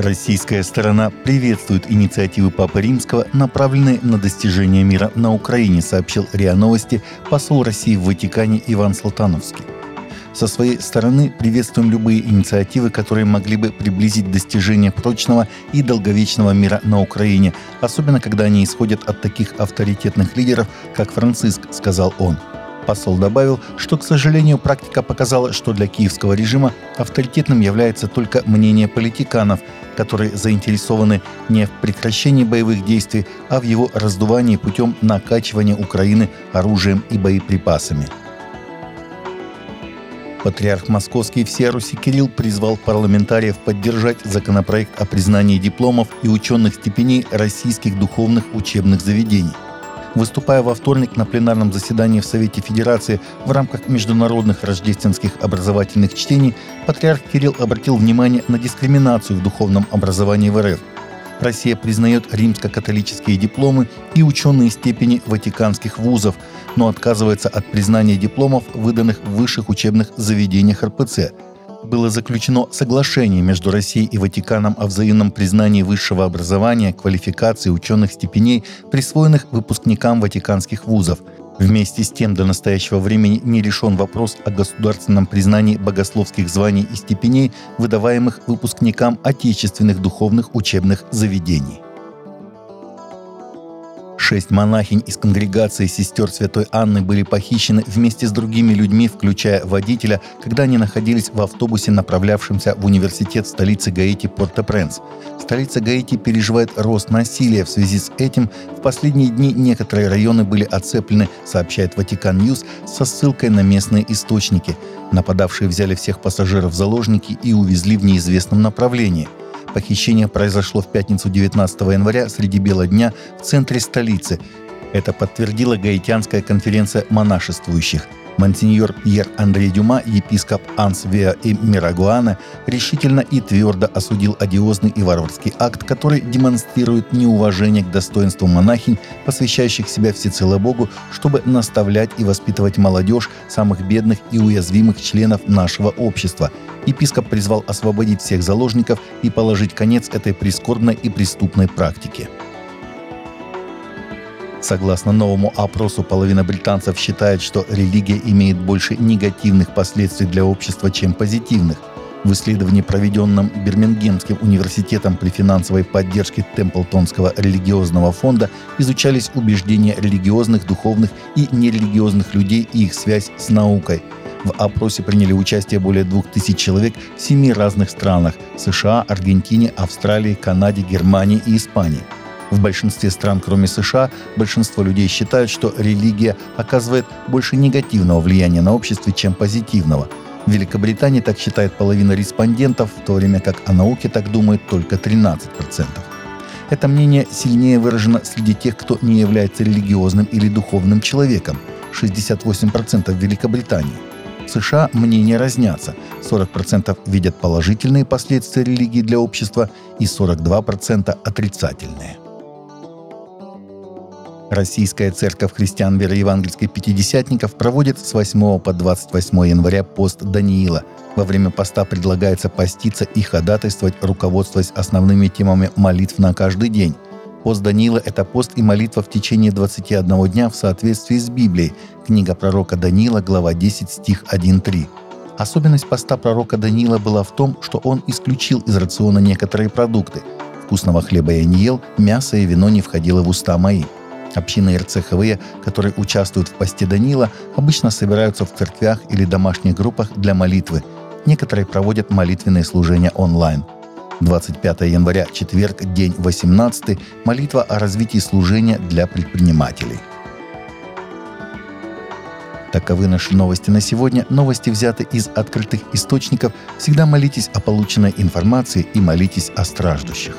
Российская сторона приветствует инициативы Папы Римского, направленные на достижение мира на Украине, сообщил РИА Новости посол России в Ватикане Иван Салтановский. Со своей стороны приветствуем любые инициативы, которые могли бы приблизить достижение прочного и долговечного мира на Украине, особенно когда они исходят от таких авторитетных лидеров, как Франциск, сказал он. Посол добавил, что, к сожалению, практика показала, что для киевского режима авторитетным является только мнение политиканов, которые заинтересованы не в прекращении боевых действий, а в его раздувании путем накачивания Украины оружием и боеприпасами. Патриарх Московский всея Руси Кирилл призвал парламентариев поддержать законопроект о признании дипломов и ученых степеней российских духовных учебных заведений. Выступая во вторник на пленарном заседании в Совете Федерации в рамках международных рождественских образовательных чтений, патриарх Кирилл обратил внимание на дискриминацию в духовном образовании в РФ. Россия признает римско-католические дипломы и ученые степени ватиканских вузов, но отказывается от признания дипломов, выданных в высших учебных заведениях РПЦ. Было заключено соглашение между Россией и Ватиканом о взаимном признании высшего образования, квалификации ученых степеней, присвоенных выпускникам ватиканских вузов – Вместе с тем до настоящего времени не решен вопрос о государственном признании богословских званий и степеней, выдаваемых выпускникам отечественных духовных учебных заведений. Шесть монахинь из конгрегации сестер Святой Анны были похищены вместе с другими людьми, включая водителя, когда они находились в автобусе, направлявшемся в университет столицы Гаити Порт-о-Пренс. Столица Гаити переживает рост насилия. В связи с этим в последние дни некоторые районы были оцеплены, сообщает Vatican News со ссылкой на местные источники. Нападавшие взяли всех пассажиров в заложники и увезли в неизвестном направлении – Похищение произошло в пятницу 19 января среди бела дня в центре столицы. Это подтвердила Гаитянская конференция монашествующих – Монсеньор Пьер Андрей Дюма, епископ Ансвеа и Мирагуана, решительно и твердо осудил одиозный и варварский акт, который демонстрирует неуважение к достоинству монахинь, посвящающих себя всецело Богу, чтобы наставлять и воспитывать молодежь, самых бедных и уязвимых членов нашего общества. Епископ призвал освободить всех заложников и положить конец этой прискорбной и преступной практике. Согласно новому опросу, половина британцев считает, что религия имеет больше негативных последствий для общества, чем позитивных. В исследовании, проведенном Бирмингемским университетом при финансовой поддержке Темплтонского религиозного фонда, изучались убеждения религиозных, духовных и нерелигиозных людей и их связь с наукой. В опросе приняли участие более 2000 человек в семи разных странах – США, Аргентине, Австралии, Канаде, Германии и Испании – в большинстве стран, кроме США, большинство людей считают, что религия оказывает больше негативного влияния на общество, чем позитивного. В Великобритании так считает половина респондентов, в то время как о науке так думает только 13%. Это мнение сильнее выражено среди тех, кто не является религиозным или духовным человеком – 68% в Великобритании. В США мнения разнятся. 40% видят положительные последствия религии для общества и 42% отрицательные. Российская церковь христиан вероевангельской пятидесятников проводит с 8 по 28 января пост Даниила. Во время поста предлагается поститься и ходатайствовать, руководствуясь основными темами молитв на каждый день. Пост Даниила – это пост и молитва в течение 21 дня в соответствии с Библией. Книга пророка Даниила, глава 10, стих 1-3. Особенность поста пророка Даниила была в том, что он исключил из рациона некоторые продукты. Вкусного хлеба я не ел, мясо и вино не входило в уста мои – Общины РЦХВ, которые участвуют в посте Данила, обычно собираются в церквях или домашних группах для молитвы. Некоторые проводят молитвенные служения онлайн. 25 января, четверг, день 18, молитва о развитии служения для предпринимателей. Таковы наши новости на сегодня. Новости взяты из открытых источников. Всегда молитесь о полученной информации и молитесь о страждущих.